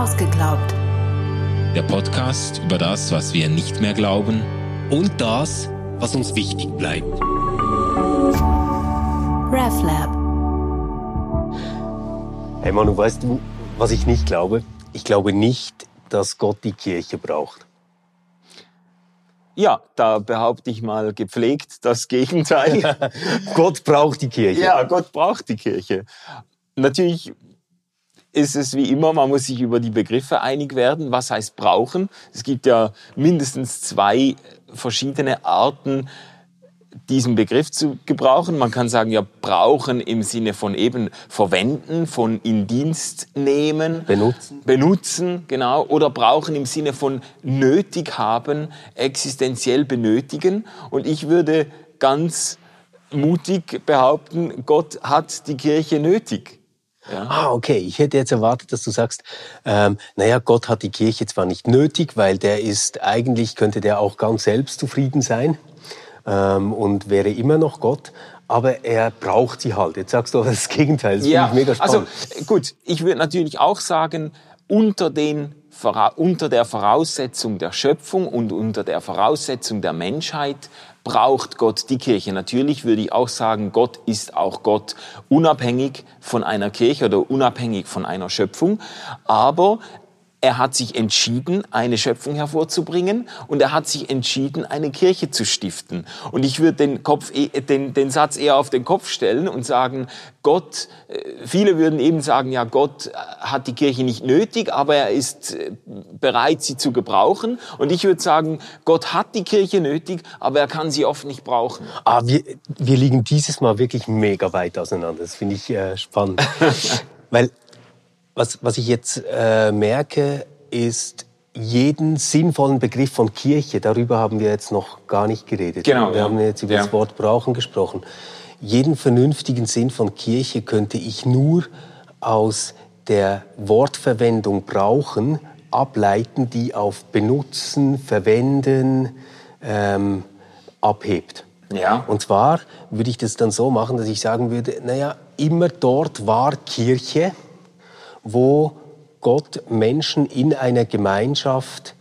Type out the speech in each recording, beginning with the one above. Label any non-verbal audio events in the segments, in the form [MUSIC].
Ausgeglaubt. Der Podcast über das, was wir nicht mehr glauben und das, was uns wichtig bleibt. RefLab. Hey Manu, weißt du, was ich nicht glaube? Ich glaube nicht, dass Gott die Kirche braucht. Ja, da behaupte ich mal gepflegt das Gegenteil. [LAUGHS] Gott braucht die Kirche. ja, Gott braucht die Kirche. Natürlich ist es wie immer, man muss sich über die Begriffe einig werden. Was heißt brauchen? Es gibt ja mindestens zwei verschiedene Arten, diesen Begriff zu gebrauchen. Man kann sagen, ja, brauchen im Sinne von eben verwenden, von in Dienst nehmen. Benutzen. Benutzen, genau. Oder brauchen im Sinne von nötig haben, existenziell benötigen. Und ich würde ganz mutig behaupten, Gott hat die Kirche nötig. Ja. Ah, okay. Ich hätte jetzt erwartet, dass du sagst, ähm, naja, Gott hat die Kirche zwar nicht nötig, weil der ist, eigentlich könnte der auch ganz selbst zufrieden sein ähm, und wäre immer noch Gott, aber er braucht sie halt. Jetzt sagst du das Gegenteil. Das ja, finde ich mega spannend. Also gut, ich würde natürlich auch sagen, unter den unter der Voraussetzung der Schöpfung und unter der Voraussetzung der Menschheit braucht Gott die Kirche. Natürlich würde ich auch sagen, Gott ist auch Gott unabhängig von einer Kirche oder unabhängig von einer Schöpfung. Aber er hat sich entschieden, eine Schöpfung hervorzubringen und er hat sich entschieden, eine Kirche zu stiften. Und ich würde den, Kopf, eh, den, den Satz eher auf den Kopf stellen und sagen, Gott, äh, viele würden eben sagen, ja, Gott äh, hat die Kirche nicht nötig, aber er ist äh, bereit, sie zu gebrauchen. Und ich würde sagen, Gott hat die Kirche nötig, aber er kann sie oft nicht brauchen. Ah, wir, wir liegen dieses Mal wirklich mega weit auseinander. Das finde ich äh, spannend. [LAUGHS] Weil was, was ich jetzt äh, merke, ist jeden sinnvollen Begriff von Kirche, darüber haben wir jetzt noch gar nicht geredet. Genau. Wir ja. haben jetzt über ja. das Wort brauchen gesprochen. Jeden vernünftigen Sinn von Kirche könnte ich nur aus der Wortverwendung brauchen ableiten, die auf benutzen, verwenden ähm, abhebt. Ja. Und zwar würde ich das dann so machen, dass ich sagen würde, naja, immer dort war Kirche, wo Gott Menschen in einer Gemeinschaft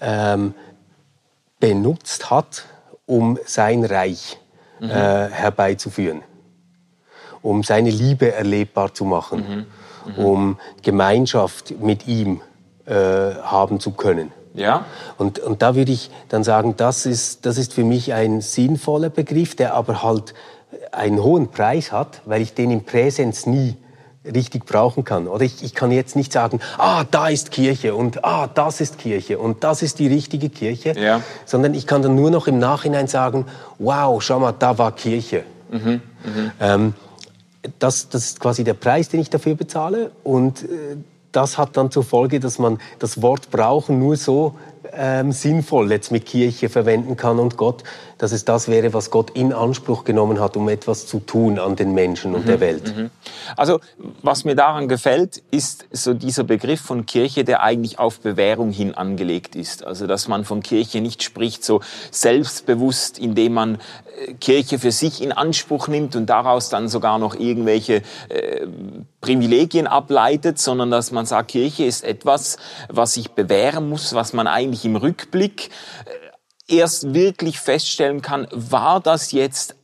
ähm, benutzt hat, um sein Reich mhm. äh, herbeizuführen, um seine Liebe erlebbar zu machen, mhm. Mhm. um Gemeinschaft mit ihm äh, haben zu können. Ja. Und, und da würde ich dann sagen, das ist, das ist für mich ein sinnvoller Begriff, der aber halt einen hohen Preis hat, weil ich den im Präsens nie richtig brauchen kann. Oder ich, ich kann jetzt nicht sagen, ah, da ist Kirche und ah, das ist Kirche und das ist die richtige Kirche, ja. sondern ich kann dann nur noch im Nachhinein sagen, wow, schau mal, da war Kirche. Mhm, mh. ähm, das, das ist quasi der Preis, den ich dafür bezahle und äh, das hat dann zur Folge, dass man das Wort brauchen nur so ähm, sinnvoll jetzt mit Kirche verwenden kann und Gott, dass es das wäre, was Gott in Anspruch genommen hat, um etwas zu tun an den Menschen und mhm, der Welt. Mhm. Also was mir daran gefällt, ist so dieser Begriff von Kirche, der eigentlich auf Bewährung hin angelegt ist. Also dass man von Kirche nicht spricht so selbstbewusst, indem man äh, Kirche für sich in Anspruch nimmt und daraus dann sogar noch irgendwelche äh, Privilegien ableitet, sondern dass man sagt, Kirche ist etwas, was sich bewähren muss, was man eigentlich im Rückblick äh, erst wirklich feststellen kann, war das jetzt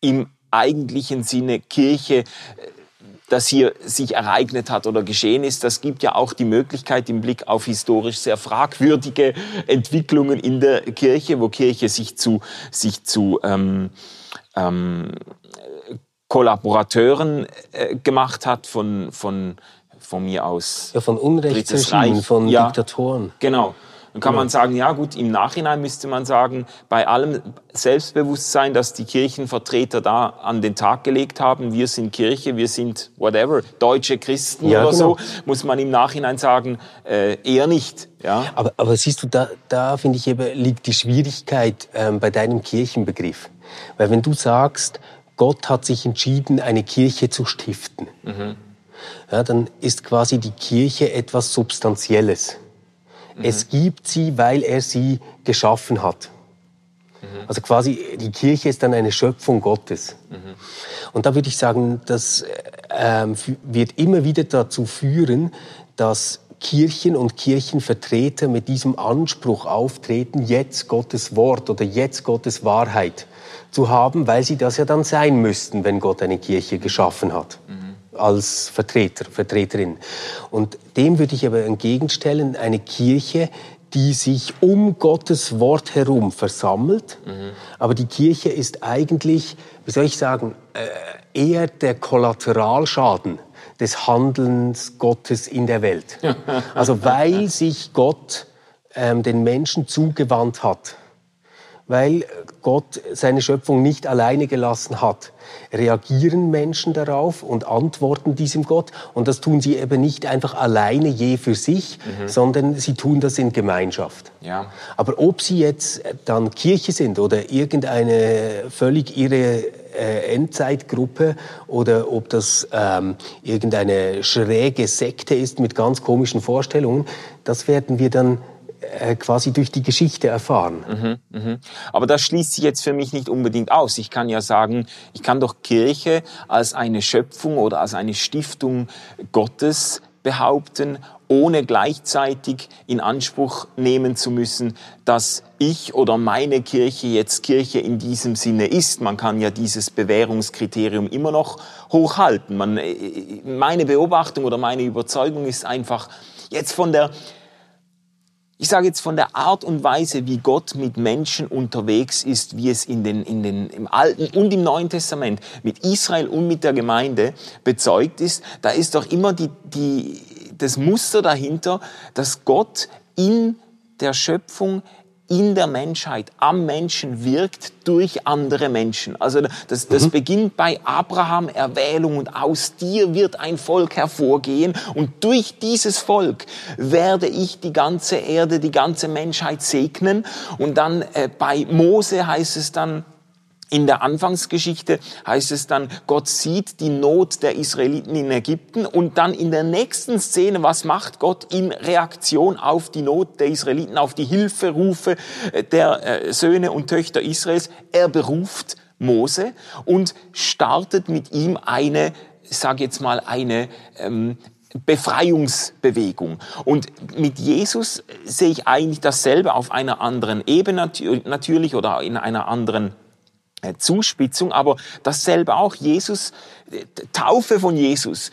im eigentlichen Sinne Kirche, äh, das hier sich ereignet hat oder geschehen ist. Das gibt ja auch die Möglichkeit im Blick auf historisch sehr fragwürdige Entwicklungen in der Kirche, wo Kirche sich zu, sich zu ähm, ähm, Kollaborateuren äh, gemacht hat von, von, von mir aus. Ja, von Unrechtsregimen, von ja, Diktatoren. Genau. Dann kann man sagen, ja gut, im Nachhinein müsste man sagen, bei allem Selbstbewusstsein, das die Kirchenvertreter da an den Tag gelegt haben, wir sind Kirche, wir sind whatever, deutsche Christen ja, oder genau. so, muss man im Nachhinein sagen, äh, eher nicht. Ja? Aber, aber siehst du, da, da finde ich eben, liegt die Schwierigkeit ähm, bei deinem Kirchenbegriff. Weil wenn du sagst, Gott hat sich entschieden, eine Kirche zu stiften, mhm. ja, dann ist quasi die Kirche etwas Substanzielles. Mhm. Es gibt sie, weil er sie geschaffen hat. Mhm. Also quasi die Kirche ist dann eine Schöpfung Gottes. Mhm. Und da würde ich sagen, das äh, wird immer wieder dazu führen, dass Kirchen und Kirchenvertreter mit diesem Anspruch auftreten, jetzt Gottes Wort oder jetzt Gottes Wahrheit zu haben, weil sie das ja dann sein müssten, wenn Gott eine Kirche geschaffen hat. Als Vertreter, Vertreterin. Und dem würde ich aber entgegenstellen, eine Kirche, die sich um Gottes Wort herum versammelt. Mhm. Aber die Kirche ist eigentlich, wie soll ich sagen, äh, eher der Kollateralschaden des Handelns Gottes in der Welt. [LAUGHS] Also weil sich Gott ähm, den Menschen zugewandt hat, weil Gott seine Schöpfung nicht alleine gelassen hat, reagieren Menschen darauf und antworten diesem Gott. Und das tun sie eben nicht einfach alleine je für sich, mhm. sondern sie tun das in Gemeinschaft. Ja. Aber ob sie jetzt dann Kirche sind oder irgendeine völlig irre äh, Endzeitgruppe oder ob das ähm, irgendeine schräge Sekte ist mit ganz komischen Vorstellungen, das werden wir dann quasi durch die Geschichte erfahren. Mhm, mh. Aber das schließt sich jetzt für mich nicht unbedingt aus. Ich kann ja sagen, ich kann doch Kirche als eine Schöpfung oder als eine Stiftung Gottes behaupten, ohne gleichzeitig in Anspruch nehmen zu müssen, dass ich oder meine Kirche jetzt Kirche in diesem Sinne ist. Man kann ja dieses Bewährungskriterium immer noch hochhalten. Man, äh, meine Beobachtung oder meine Überzeugung ist einfach jetzt von der ich sage jetzt von der Art und Weise, wie Gott mit Menschen unterwegs ist, wie es in den, in den, im Alten und im Neuen Testament mit Israel und mit der Gemeinde bezeugt ist, da ist doch immer die, die, das Muster dahinter, dass Gott in der Schöpfung in der Menschheit, am Menschen wirkt durch andere Menschen. Also das, das mhm. beginnt bei Abraham Erwählung und aus dir wird ein Volk hervorgehen und durch dieses Volk werde ich die ganze Erde, die ganze Menschheit segnen. Und dann äh, bei Mose heißt es dann, in der Anfangsgeschichte heißt es dann, Gott sieht die Not der Israeliten in Ägypten und dann in der nächsten Szene, was macht Gott in Reaktion auf die Not der Israeliten, auf die Hilferufe äh, der äh, Söhne und Töchter Israels? Er beruft Mose und startet mit ihm eine, sage jetzt mal, eine ähm, Befreiungsbewegung. Und mit Jesus sehe ich eigentlich dasselbe auf einer anderen Ebene natürlich oder in einer anderen äh, Zuspitzung, aber dasselbe auch. Jesus, äh, Taufe von Jesus,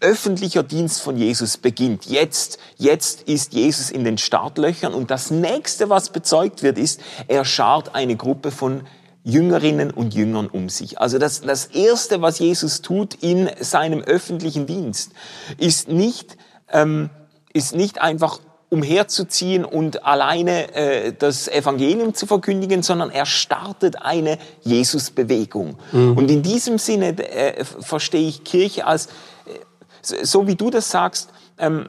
öffentlicher Dienst von Jesus beginnt. Jetzt, jetzt ist Jesus in den Startlöchern und das nächste, was bezeugt wird, ist, er schart eine Gruppe von Jüngerinnen und Jüngern um sich. Also das, das erste, was Jesus tut in seinem öffentlichen Dienst, ist nicht, ähm, ist nicht einfach umherzuziehen und alleine äh, das Evangelium zu verkündigen, sondern er startet eine Jesusbewegung. Mhm. Und in diesem Sinne äh, verstehe ich Kirche als, äh, so wie du das sagst, ähm,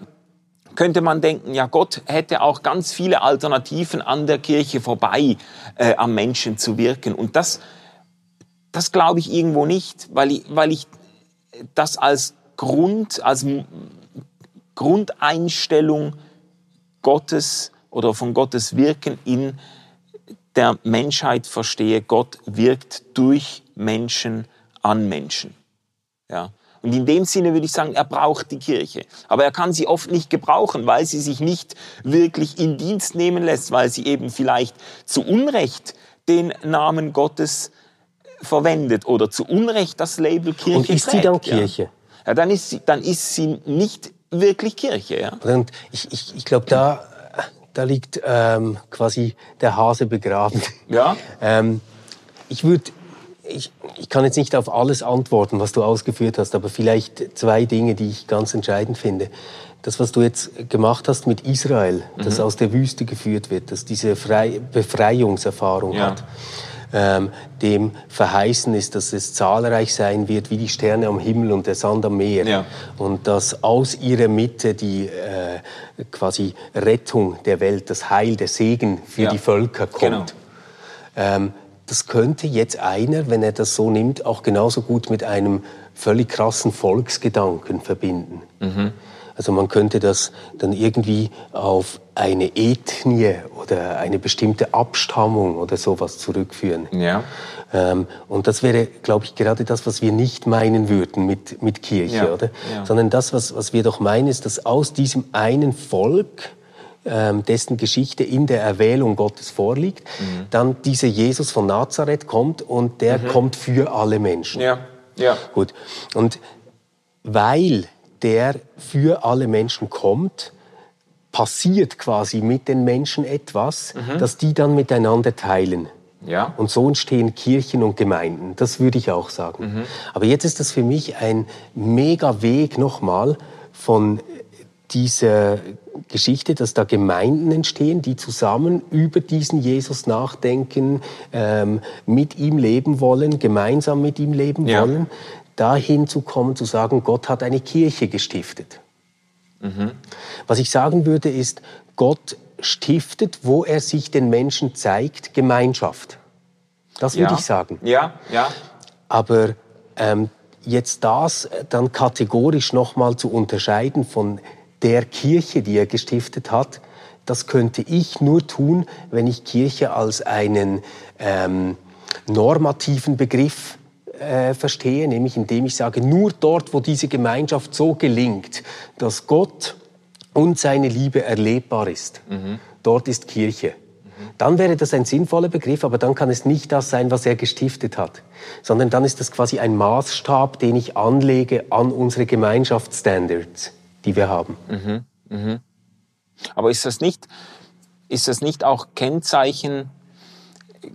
könnte man denken, ja, Gott hätte auch ganz viele Alternativen an der Kirche vorbei äh, am Menschen zu wirken. Und das, das glaube ich irgendwo nicht, weil ich, weil ich das als Grund, als Grundeinstellung Gottes oder von Gottes Wirken in der Menschheit verstehe. Gott wirkt durch Menschen an Menschen. Ja. Und in dem Sinne würde ich sagen, er braucht die Kirche. Aber er kann sie oft nicht gebrauchen, weil sie sich nicht wirklich in Dienst nehmen lässt, weil sie eben vielleicht zu Unrecht den Namen Gottes verwendet oder zu Unrecht das Label Kirche Und ist trägt, sie dann Kirche? Ja. ja, dann, ist sie, dann ist sie nicht wirklich Kirche. Ja? Und ich, ich, ich glaube, da, da liegt ähm, quasi der Hase begraben. Ja. [LAUGHS] ähm, ich würde, ich, ich kann jetzt nicht auf alles antworten, was du ausgeführt hast, aber vielleicht zwei Dinge, die ich ganz entscheidend finde. Das, was du jetzt gemacht hast mit Israel, mhm. das aus der Wüste geführt wird, dass diese Frei Befreiungserfahrung ja. hat ähm, dem verheißen ist, dass es zahlreich sein wird wie die Sterne am Himmel und der Sand am Meer. Ja. Und dass aus ihrer Mitte die äh, quasi Rettung der Welt, das Heil, der Segen für ja. die Völker kommt. Genau. Ähm, das könnte jetzt einer, wenn er das so nimmt, auch genauso gut mit einem völlig krassen Volksgedanken verbinden. Mhm. Also man könnte das dann irgendwie auf eine Ethnie oder eine bestimmte Abstammung oder sowas zurückführen. Ja. Ähm, und das wäre, glaube ich, gerade das, was wir nicht meinen würden mit, mit Kirche, Ja, oder? ja. Sondern das, was, was wir doch meinen, ist, dass aus diesem einen Volk, ähm, dessen Geschichte in der Erwählung Gottes vorliegt, Mhm. dann dieser Jesus von Nazareth kommt und der kommt für alle Menschen. Ja. Ja. Gut. Und weil der für alle Menschen kommt, passiert quasi mit den Menschen etwas, das die dann miteinander teilen. Ja. Und so entstehen Kirchen und Gemeinden. Das würde ich auch sagen. Aber jetzt ist das für mich ein mega Weg nochmal von dieser Geschichte, dass da Gemeinden entstehen, die zusammen über diesen Jesus nachdenken, ähm, mit ihm leben wollen, gemeinsam mit ihm leben Ja. wollen, dahin zu kommen, zu sagen, Gott hat eine Kirche gestiftet. Was ich sagen würde, ist, Gott stiftet, wo er sich den Menschen zeigt, Gemeinschaft. Das würde ja. ich sagen. Ja, ja. Aber ähm, jetzt das dann kategorisch nochmal zu unterscheiden von der Kirche, die er gestiftet hat, das könnte ich nur tun, wenn ich Kirche als einen ähm, normativen Begriff äh, verstehe, nämlich indem ich sage, nur dort, wo diese Gemeinschaft so gelingt, dass Gott und seine Liebe erlebbar ist, dort ist Kirche. Dann wäre das ein sinnvoller Begriff, aber dann kann es nicht das sein, was er gestiftet hat, sondern dann ist das quasi ein Maßstab, den ich anlege an unsere Gemeinschaftsstandards, die wir haben. Aber ist das nicht, ist das nicht auch Kennzeichen,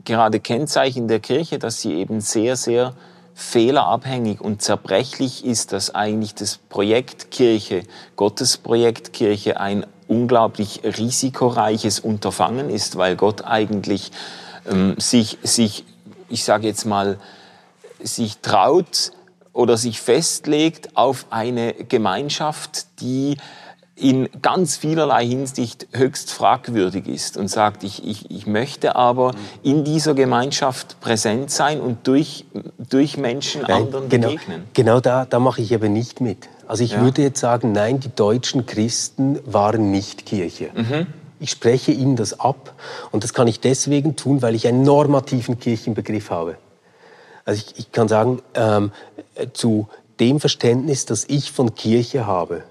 gerade Kennzeichen der Kirche, dass sie eben sehr, sehr fehlerabhängig und zerbrechlich ist, dass eigentlich das Projekt Kirche, Gottes Projekt Kirche ein unglaublich risikoreiches Unterfangen ist, weil Gott eigentlich ähm, sich, sich, ich sage jetzt mal, sich traut oder sich festlegt auf eine Gemeinschaft, die in ganz vielerlei Hinsicht höchst fragwürdig ist und sagt, ich, ich, ich möchte aber in dieser Gemeinschaft präsent sein und durch, durch Menschen anderen genau, begegnen. genau da, da mache ich aber nicht mit. Also ich Ja. würde jetzt sagen, nein, die deutschen Christen waren nicht Kirche. Mhm. Ich spreche ihnen das ab und das kann ich deswegen tun, weil ich einen normativen Kirchenbegriff habe. Also ich, ich kann sagen, ähm, äh, zu dem Verständnis, das ich von Kirche habe,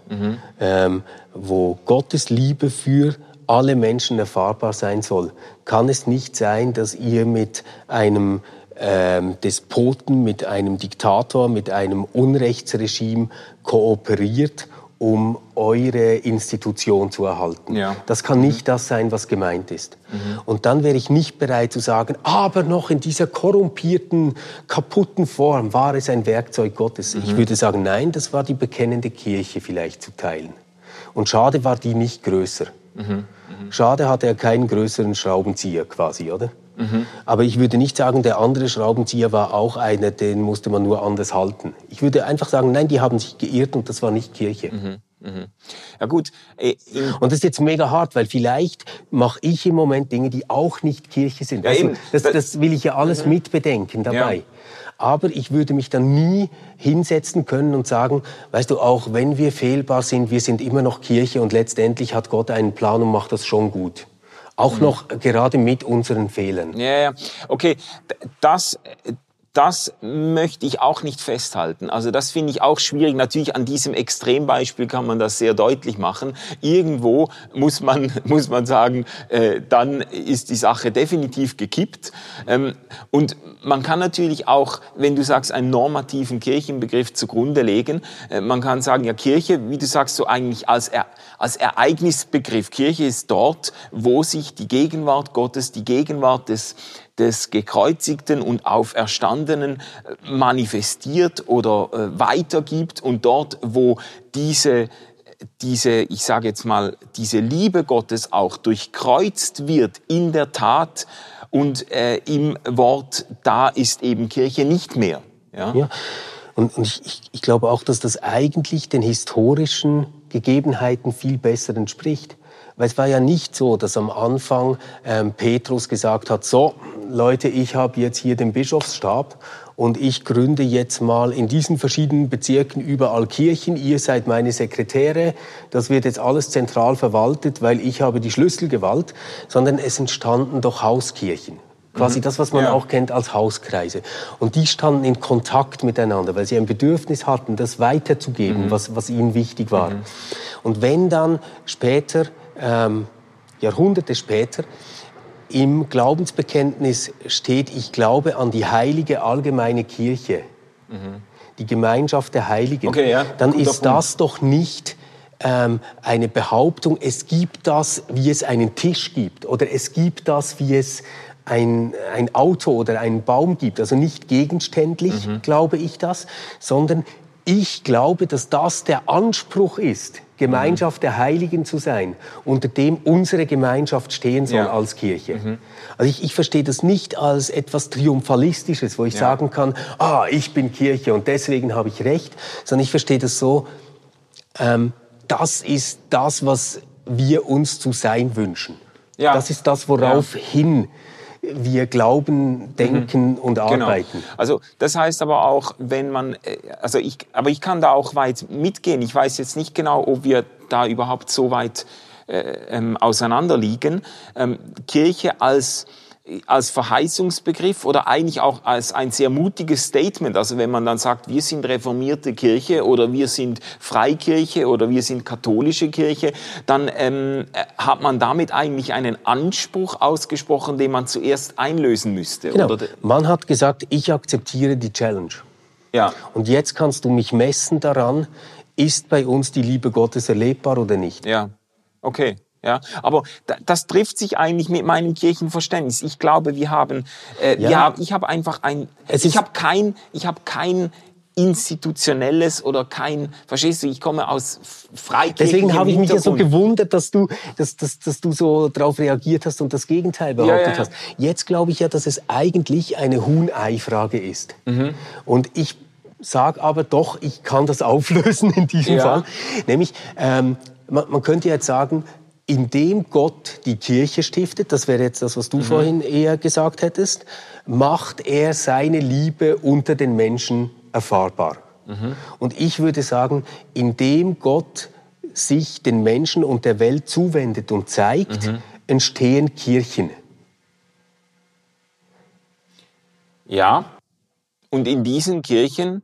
ähm, wo Gottes Liebe für alle Menschen erfahrbar sein soll, kann es nicht sein, dass ihr mit einem ähm, Despoten, mit einem Diktator, mit einem Unrechtsregime kooperiert, um eure Institution zu erhalten. Ja. Das kann nicht das sein, was gemeint ist. Und dann wäre ich nicht bereit zu sagen, aber noch in dieser korrumpierten, kaputten Form war es ein Werkzeug Gottes. Ich würde sagen, nein, das war die bekennende Kirche vielleicht zu teilen. Und schade war die nicht größer. Schade hatte er keinen größeren Schraubenzieher quasi, oder? Aber ich würde nicht sagen, der andere Schraubenzieher war auch einer, den musste man nur anders halten. Ich würde einfach sagen, nein, die haben sich geirrt und das war nicht Kirche. Ja gut, äh, Und das ist jetzt mega hart, weil vielleicht mache ich im Moment Dinge, die auch nicht Kirche sind. Ja, eben. das, Das- will ich ja alles mitbedenken dabei. Ja. Aber ich würde mich dann nie hinsetzen können und sagen, weißt du, auch wenn wir fehlbar sind, wir sind immer noch Kirche und letztendlich hat Gott einen Plan und macht das schon gut. Auch noch gerade mit unseren Fehlern. Ja, ja. Okay, das, das möchte ich auch nicht festhalten. Also das finde ich auch schwierig. Natürlich an diesem Extrembeispiel kann man das sehr deutlich machen. Irgendwo muss man, [LAUGHS] muss man sagen, äh, dann ist die Sache definitiv gekippt. Ähm, und man kann natürlich auch, wenn du sagst, einen normativen Kirchenbegriff zugrunde legen, äh, man kann sagen, ja, Kirche, wie du sagst, so eigentlich als, er, als Ereignisbegriff. Kirche ist dort, wo sich die Gegenwart Gottes, die Gegenwart des, des gekreuzigten und auferstandenen äh, manifestiert oder äh, weitergibt und dort, wo diese diese, ich sage jetzt mal, diese Liebe Gottes auch durchkreuzt wird in der Tat und äh, im Wort, da ist eben Kirche nicht mehr. Ja? Ja. Und, und ich, ich, ich glaube auch, dass das eigentlich den historischen Gegebenheiten viel besser entspricht. Weil es war ja nicht so, dass am Anfang ähm, Petrus gesagt hat, so Leute, ich habe jetzt hier den Bischofsstab und ich gründe jetzt mal in diesen verschiedenen Bezirken überall Kirchen, ihr seid meine Sekretäre, das wird jetzt alles zentral verwaltet, weil ich habe die Schlüsselgewalt, sondern es entstanden doch Hauskirchen. Quasi mhm. das, was man ja. auch kennt als Hauskreise. Und die standen in Kontakt miteinander, weil sie ein Bedürfnis hatten, das weiterzugeben, mhm. was, was ihnen wichtig war. Mhm. Und wenn dann später, ähm, Jahrhunderte später, im Glaubensbekenntnis steht, ich glaube an die heilige allgemeine Kirche, mhm. die Gemeinschaft der Heiligen, okay, ja. dann Guter ist Punkt. das doch nicht ähm, eine Behauptung, es gibt das, wie es einen Tisch gibt oder es gibt das, wie es ein, ein Auto oder einen Baum gibt. Also nicht gegenständlich, mhm. glaube ich das, sondern ich glaube, dass das der Anspruch ist, Gemeinschaft der Heiligen zu sein, unter dem unsere Gemeinschaft stehen soll ja. als Kirche. Mhm. Also ich, ich verstehe das nicht als etwas Triumphalistisches, wo ich ja. sagen kann, ah, ich bin Kirche und deswegen habe ich recht, sondern ich verstehe das so, ähm, das ist das, was wir uns zu sein wünschen. Ja. Das ist das, worauf hin wir glauben, denken mhm. und genau. arbeiten. Genau. Also das heißt aber auch, wenn man, äh, also ich, aber ich kann da auch weit mitgehen. Ich weiß jetzt nicht genau, ob wir da überhaupt so weit äh, ähm, auseinanderliegen. Ähm, Kirche als als Verheißungsbegriff oder eigentlich auch als ein sehr mutiges Statement. Also wenn man dann sagt, wir sind reformierte Kirche oder wir sind Freikirche oder wir sind katholische Kirche, dann ähm, hat man damit eigentlich einen Anspruch ausgesprochen, den man zuerst einlösen müsste. Genau. Oder? Man hat gesagt, ich akzeptiere die Challenge. Ja. Und jetzt kannst du mich messen daran, ist bei uns die Liebe Gottes erlebbar oder nicht? Ja. Okay. Ja, aber das trifft sich eigentlich mit meinem Kirchenverständnis. Ich glaube, wir haben, äh, ja. wir haben ich habe einfach ein, ich habe kein, ich habe kein institutionelles oder kein, verstehst du, ich komme aus Freikirchen. Deswegen habe ich mich ja so gewundert, dass du, dass, dass, dass du so darauf reagiert hast und das Gegenteil behauptet ja, ja. hast. Jetzt glaube ich ja, dass es eigentlich eine Huhn-Ei-Frage ist. Mhm. Und ich sage aber doch, ich kann das auflösen in diesem. Fall. Nämlich, ähm, man, man könnte jetzt sagen, indem Gott die Kirche stiftet, das wäre jetzt das, was du mhm. vorhin eher gesagt hättest, macht er seine Liebe unter den Menschen erfahrbar. Mhm. Und ich würde sagen, indem Gott sich den Menschen und der Welt zuwendet und zeigt, mhm. entstehen Kirchen. Ja, und in diesen Kirchen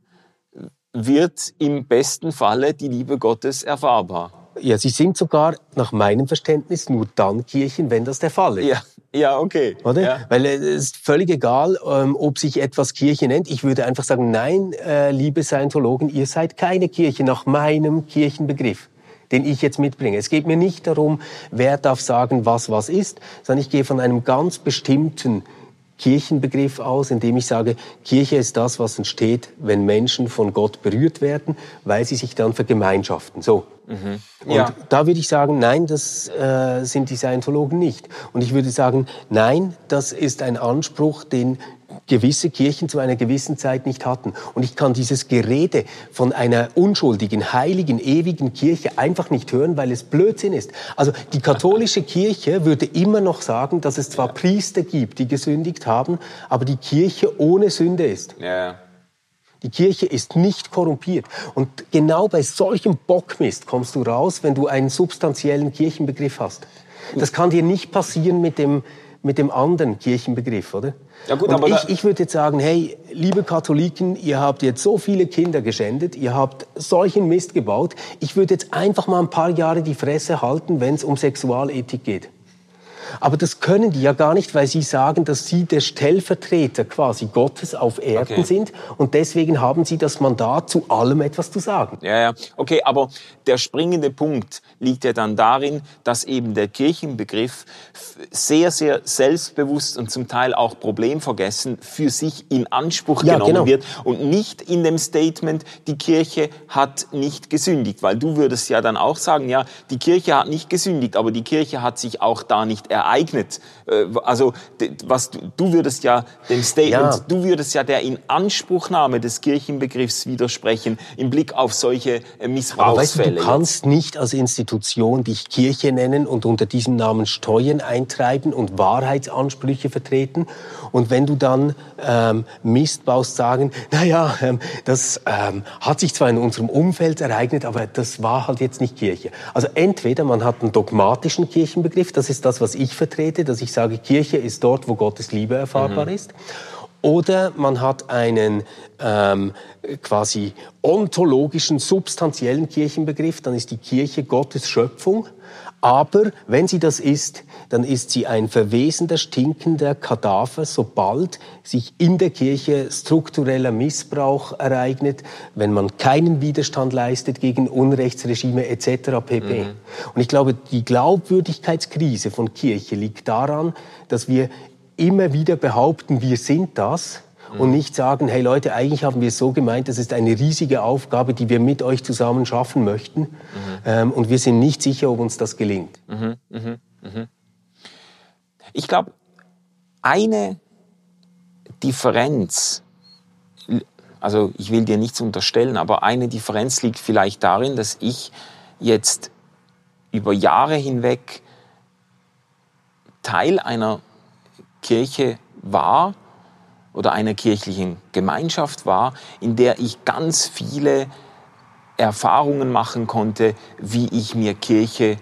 wird im besten Falle die Liebe Gottes erfahrbar. Ja, sie sind sogar nach meinem Verständnis nur dann Kirchen, wenn das der Fall ist. Ja, ja okay. Oder? Ja. Weil es ist völlig egal, ähm, ob sich etwas Kirche nennt. Ich würde einfach sagen, nein, äh, liebe Scientologen, ihr seid keine Kirche nach meinem Kirchenbegriff den ich jetzt mitbringe. Es geht mir nicht darum, wer darf sagen, was was ist, sondern ich gehe von einem ganz bestimmten Kirchenbegriff aus, indem ich sage, Kirche ist das, was entsteht, wenn Menschen von Gott berührt werden, weil sie sich dann vergemeinschaften. So. Mhm. Ja. Und da würde ich sagen, nein, das äh, sind die Scientologen nicht. Und ich würde sagen, nein, das ist ein Anspruch, den gewisse Kirchen zu einer gewissen Zeit nicht hatten. Und ich kann dieses Gerede von einer unschuldigen, heiligen, ewigen Kirche einfach nicht hören, weil es Blödsinn ist. Also die katholische [LAUGHS] Kirche würde immer noch sagen, dass es zwar Priester gibt, die gesündigt haben, aber die Kirche ohne Sünde ist. Ja. Die Kirche ist nicht korrumpiert. Und genau bei solchem Bockmist kommst du raus, wenn du einen substanziellen Kirchenbegriff hast. Das kann dir nicht passieren mit dem, mit dem anderen Kirchenbegriff, oder? Ja gut, und ich, ich würde jetzt sagen, hey, liebe Katholiken, ihr habt jetzt so viele Kinder geschändet, ihr habt solchen Mist gebaut. Ich würde jetzt einfach mal ein paar Jahre die Fresse halten, wenn es um Sexualethik geht. Aber das können die ja gar nicht, weil sie sagen, dass sie der Stellvertreter quasi Gottes auf Erden okay. sind und deswegen haben sie das Mandat, zu allem etwas zu sagen. Ja, ja, okay, aber der springende Punkt liegt ja dann darin, dass eben der Kirchenbegriff sehr, sehr selbstbewusst und zum Teil auch problemvergessen für sich in Anspruch ja, genommen genau. wird und nicht in dem Statement, die Kirche hat nicht gesündigt, weil du würdest ja dann auch sagen, ja, die Kirche hat nicht gesündigt, aber die Kirche hat sich auch da nicht ereignet. Äh, also was du, würdest ja dem Statement, ja. du würdest ja der Inanspruchnahme des Kirchenbegriffs widersprechen im Blick auf solche äh, Missbrauchsfälle. Weißt du, du kannst nicht als Institution dich Kirche nennen und unter diesem Namen Steuern eintreiben und Wahrheitsansprüche vertreten. Und wenn du dann ähm, Mist baust, sagen, naja, ähm, das ähm, hat sich zwar in unserem Umfeld ereignet, aber das war halt jetzt nicht Kirche. Also entweder man hat einen dogmatischen Kirchenbegriff, das ist das, was ich vertrete, dass ich sage, Kirche ist dort, wo Gottes Liebe erfahrbar mhm. ist. Oder man hat einen ähm, quasi ontologischen, substanziellen Kirchenbegriff, dann ist die Kirche Gottes Schöpfung. Aber wenn sie das ist, dann ist sie ein verwesender, stinkender Kadaver, sobald sich in der Kirche struktureller Missbrauch ereignet, wenn man keinen Widerstand leistet gegen Unrechtsregime etc. pp. Mhm. Und ich glaube, die Glaubwürdigkeitskrise von Kirche liegt daran, dass wir immer wieder behaupten, wir sind das, und nicht sagen, hey Leute, eigentlich haben wir es so gemeint, das ist eine riesige Aufgabe, die wir mit euch zusammen schaffen möchten. Mhm. Ähm, und wir sind nicht sicher, ob uns das gelingt. Mhm. mhm. mhm. Ich glaube, eine Differenz, also ich will dir nichts unterstellen, aber eine Differenz liegt vielleicht darin, dass ich jetzt über Jahre hinweg Teil einer Kirche war, oder einer kirchlichen Gemeinschaft war, in der ich ganz viele Erfahrungen machen konnte, wie ich mir Kirche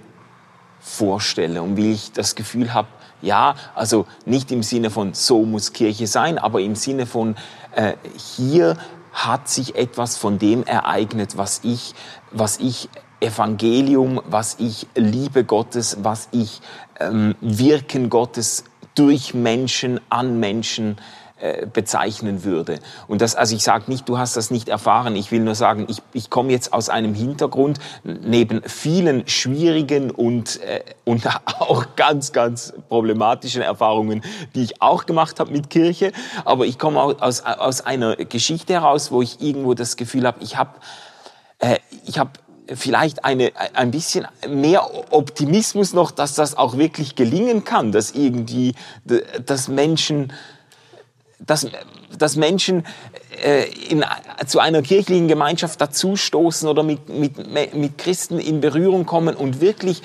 vorstelle und wie ich das Gefühl habe, ja, also nicht im Sinne von so muss Kirche sein, aber im Sinne von äh, hier hat sich etwas von dem ereignet, was ich, was ich Evangelium, was ich Liebe Gottes, was ich ähm, Wirken Gottes durch Menschen, an Menschen äh, bezeichnen würde. Und das, also ich sage nicht, du hast das nicht erfahren. Ich will nur sagen, ich, ich komme jetzt aus einem Hintergrund neben vielen schwierigen und, äh, und [LAUGHS] auch ganz, ganz problematischen Erfahrungen, die ich auch gemacht habe mit Kirche. Aber ich komme aus, aus einer Geschichte heraus, wo ich irgendwo das Gefühl habe, ich habe äh, ich habe vielleicht eine, ein bisschen mehr Optimismus noch, dass das auch wirklich gelingen kann, dass irgendwie, dass Menschen dass, dass Menschen äh, in, zu einer kirchlichen Gemeinschaft dazustoßen oder mit, mit, mit Christen in Berührung kommen und wirklich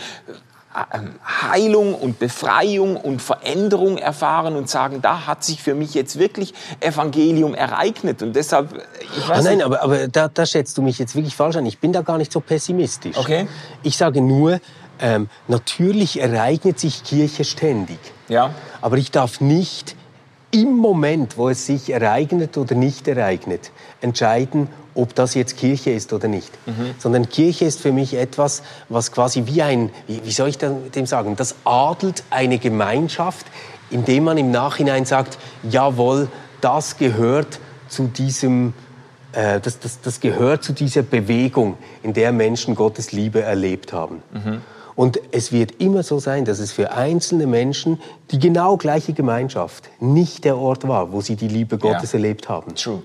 äh, Heilung und Befreiung und Veränderung erfahren und sagen, da hat sich für mich jetzt wirklich Evangelium ereignet. Und deshalb, ich weiß ah, Nein, aber, aber da, da schätzt du mich jetzt wirklich falsch an. Ich bin da gar nicht so pessimistisch. Okay. Ich sage nur, ähm, natürlich ereignet sich Kirche ständig. Ja. Aber ich darf nicht im Moment, wo es sich ereignet oder nicht ereignet, entscheiden, ob das jetzt Kirche ist oder nicht. Mhm. Sondern Kirche ist für mich etwas, was quasi wie ein, wie soll ich dem sagen, das adelt eine Gemeinschaft, indem man im Nachhinein sagt, jawohl, das gehört zu diesem, äh, das, das, das gehört zu dieser Bewegung, in der Menschen Gottes Liebe erlebt haben. Mhm. Und es wird immer so sein, dass es für einzelne Menschen die genau gleiche Gemeinschaft nicht der Ort war, wo sie die Liebe Gottes ja. erlebt haben. True.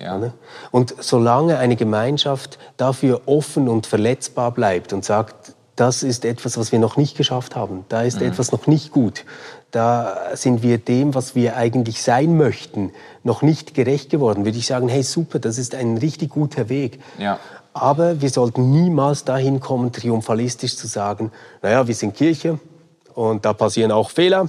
Ja. Und solange eine Gemeinschaft dafür offen und verletzbar bleibt und sagt, das ist etwas, was wir noch nicht geschafft haben, da ist mhm. etwas noch nicht gut, da sind wir dem, was wir eigentlich sein möchten, noch nicht gerecht geworden, würde ich sagen, hey super, das ist ein richtig guter Weg. Ja. Aber wir sollten niemals dahin kommen, triumphalistisch zu sagen, naja, wir sind Kirche und da passieren auch Fehler.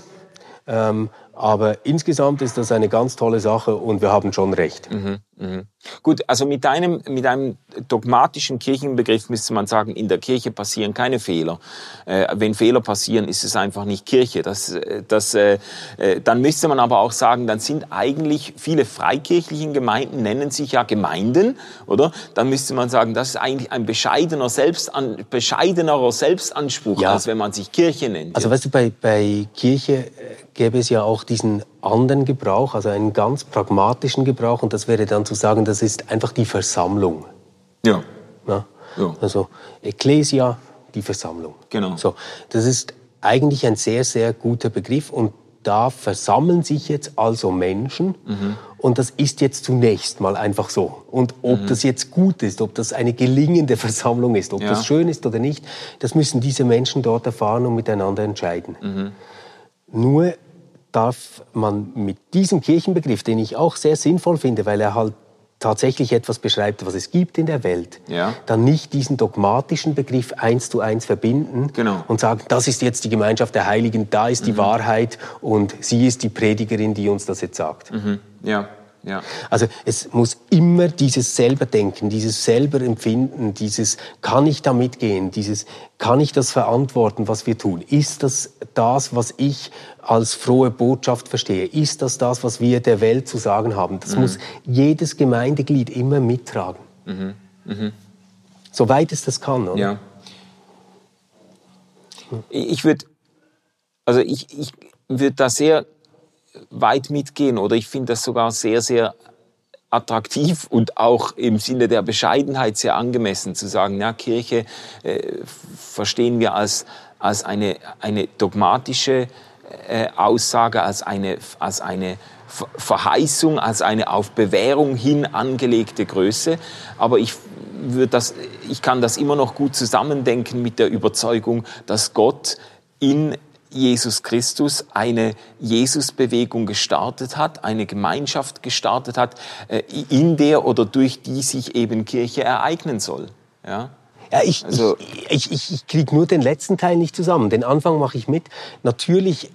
Ähm, aber insgesamt ist das eine ganz tolle Sache und wir haben schon recht. Mhm, mh. Gut, also mit einem, mit einem dogmatischen Kirchenbegriff müsste man sagen, in der Kirche passieren keine Fehler. Äh, wenn Fehler passieren, ist es einfach nicht Kirche. Das, äh, das, äh, äh, dann müsste man aber auch sagen, dann sind eigentlich viele freikirchlichen Gemeinden, nennen sich ja Gemeinden, oder? Dann müsste man sagen, das ist eigentlich ein bescheidener, Selbstan, bescheidenerer Selbstanspruch, ja. als wenn man sich Kirche nennt. Also weißt du, bei, bei Kirche äh, gäbe es ja auch diesen anderen Gebrauch, also einen ganz pragmatischen Gebrauch. Und das wäre dann zu sagen, das ist einfach die Versammlung. Ja. ja? Also Ecclesia, die Versammlung. Genau. So, das ist eigentlich ein sehr, sehr guter Begriff. Und da versammeln sich jetzt also Menschen. Mhm. Und das ist jetzt zunächst mal einfach so. Und ob mhm. das jetzt gut ist, ob das eine gelingende Versammlung ist, ob ja. das schön ist oder nicht, das müssen diese Menschen dort erfahren und miteinander entscheiden. Mhm. Nur darf man mit diesem Kirchenbegriff, den ich auch sehr sinnvoll finde, weil er halt tatsächlich etwas beschreibt, was es gibt in der Welt, ja. dann nicht diesen dogmatischen Begriff eins zu eins verbinden genau. und sagen, das ist jetzt die Gemeinschaft der Heiligen, da ist die mhm. Wahrheit und sie ist die Predigerin, die uns das jetzt sagt. Mhm. Ja. Ja. Also es muss immer dieses selber denken, dieses selber empfinden, dieses kann ich da mitgehen, dieses kann ich das verantworten, was wir tun? Ist das das, was ich als frohe Botschaft verstehe? Ist das das, was wir der Welt zu sagen haben? Das mhm. muss jedes Gemeindeglied immer mittragen. Mhm. Mhm. Soweit es das kann. Oder? Ja. Ich würde, also ich, ich würde da sehr weit mitgehen oder ich finde das sogar sehr, sehr attraktiv und auch im Sinne der Bescheidenheit sehr angemessen zu sagen, ja, Kirche äh, verstehen wir als, als eine, eine dogmatische äh, Aussage, als eine, als eine Verheißung, als eine auf Bewährung hin angelegte Größe. Aber ich, das, ich kann das immer noch gut zusammendenken mit der Überzeugung, dass Gott in Jesus Christus eine Jesusbewegung gestartet hat, eine Gemeinschaft gestartet hat, äh, in der oder durch die sich eben Kirche ereignen soll. Ja? Ja, ich, also, ich, ich, ich kriege nur den letzten Teil nicht zusammen. Den Anfang mache ich mit. Natürlich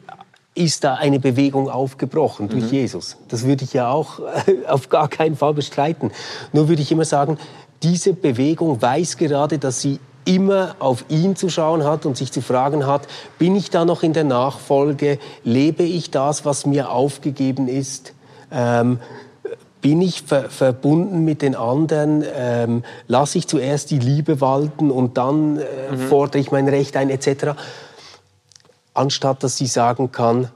ist da eine Bewegung aufgebrochen durch mhm. Jesus. Das würde ich ja auch auf gar keinen Fall bestreiten. Nur würde ich immer sagen, diese Bewegung weiß gerade, dass sie immer auf ihn zu schauen hat und sich zu fragen hat, bin ich da noch in der Nachfolge? Lebe ich das, was mir aufgegeben ist? Ähm, bin ich ver verbunden mit den anderen? Ähm, lasse ich zuerst die Liebe walten und dann äh, mhm. fordere ich mein Recht ein, etc. Anstatt dass sie sagen kann,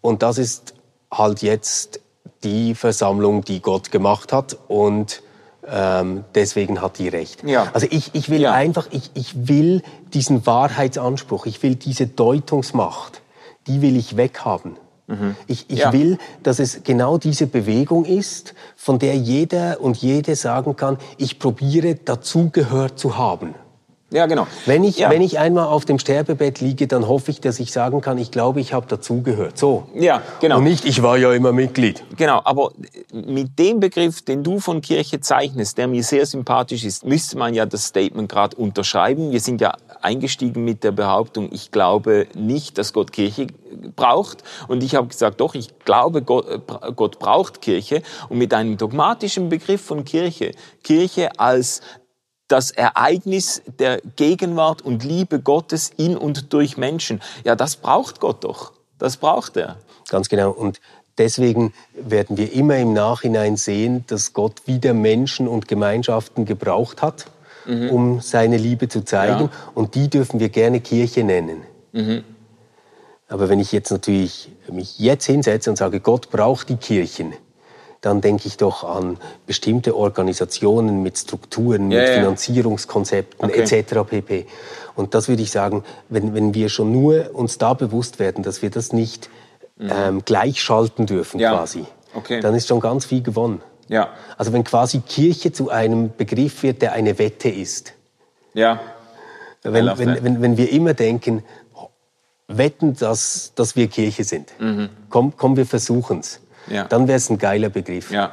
und das ist halt jetzt die Versammlung, die Gott gemacht hat und ähm, deswegen hat die recht. Ja. Also ich, ich will ja. einfach, ich, ich will diesen Wahrheitsanspruch, ich will diese Deutungsmacht, die will ich weghaben. Mhm. Ich, ich ja. will, dass es genau diese Bewegung ist, von der jeder und jede sagen kann, ich probiere dazugehört zu haben. Ja, genau. Wenn ich, ja. wenn ich einmal auf dem Sterbebett liege, dann hoffe ich, dass ich sagen kann, ich glaube, ich habe dazugehört. So. Ja, genau. Und nicht, ich war ja immer Mitglied. Genau, aber mit dem Begriff, den du von Kirche zeichnest, der mir sehr sympathisch ist, müsste man ja das Statement gerade unterschreiben. Wir sind ja eingestiegen mit der Behauptung, ich glaube nicht, dass Gott Kirche braucht. Und ich habe gesagt, doch, ich glaube, Gott, äh, Gott braucht Kirche. Und mit einem dogmatischen Begriff von Kirche, Kirche als das Ereignis der Gegenwart und Liebe Gottes in und durch Menschen. Ja, das braucht Gott doch. Das braucht er. Ganz genau. Und deswegen werden wir immer im Nachhinein sehen, dass Gott wieder Menschen und Gemeinschaften gebraucht hat, mhm. um seine Liebe zu zeigen. Ja. Und die dürfen wir gerne Kirche nennen. Mhm. Aber wenn ich jetzt natürlich mich jetzt hinsetze und sage, Gott braucht die Kirchen, dann denke ich doch an bestimmte Organisationen mit Strukturen, ja, mit ja. Finanzierungskonzepten okay. etc. pp. Und das würde ich sagen, wenn, wenn wir schon nur uns da bewusst werden, dass wir das nicht mhm. ähm, gleichschalten dürfen ja. quasi, okay. dann ist schon ganz viel gewonnen. Ja. Also wenn quasi Kirche zu einem Begriff wird, der eine Wette ist. Ja. Wenn, wenn, wenn, wenn wir immer denken, wetten, dass, dass wir Kirche sind. Mhm. Komm, komm, wir versuchen es ja. dann wäre es ein geiler Begriff. Ja.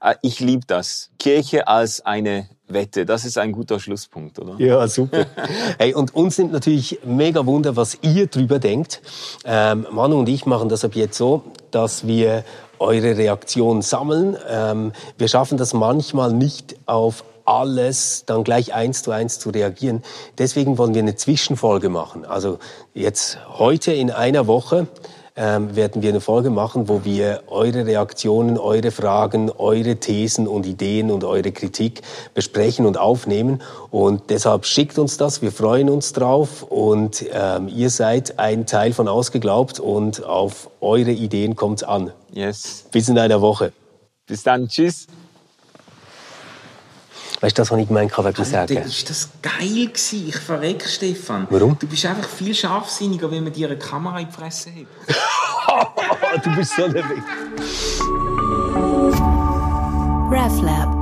Äh, ich liebe das. Kirche als eine Wette, das ist ein guter Schlusspunkt, oder? Ja, super. [LAUGHS] hey, und uns nimmt natürlich mega Wunder, was ihr drüber denkt. Ähm, Manu und ich machen das ab jetzt so, dass wir eure Reaktion sammeln. Ähm, wir schaffen das manchmal nicht auf alles dann gleich eins zu eins zu reagieren. Deswegen wollen wir eine Zwischenfolge machen. Also jetzt heute in einer Woche ähm, werden wir eine Folge machen, wo wir eure Reaktionen, eure Fragen, eure Thesen und Ideen und eure Kritik besprechen und aufnehmen. Und deshalb schickt uns das, wir freuen uns drauf und ähm, ihr seid ein Teil von Ausgeglaubt und auf eure Ideen kommt's an. Yes. Bis in einer Woche. Bis dann, tschüss. Weißt du, was ich gemeint, habe, was ich sagen Alter, ist das geil gewesen. Ich verreck, Stefan. Warum? Du bist einfach viel scharfsinniger, wenn man dir eine Kamera in die Fresse hat. [LAUGHS] du bist so ein Weg. RefLab